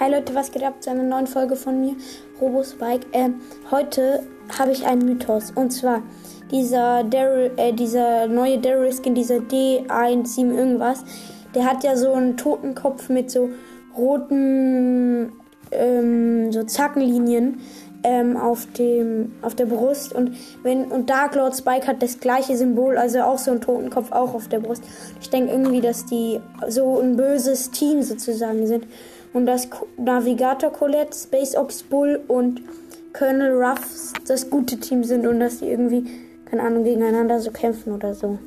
Hi Leute, was geht ab zu einer neuen Folge von mir, Robospike. Ähm, heute habe ich einen Mythos und zwar dieser Daryl, äh, dieser neue Daryl Skin, dieser D17 irgendwas, der hat ja so einen Totenkopf mit so roten ähm, so Zackenlinien ähm, auf dem auf der Brust und wenn und Dark Lord Spike hat das gleiche Symbol, also auch so ein Totenkopf auch auf der Brust. Ich denke irgendwie, dass die so ein böses Team sozusagen sind und dass Navigator Colette, Space Ox Bull und Colonel Ruffs das gute Team sind und dass die irgendwie keine Ahnung gegeneinander so kämpfen oder so.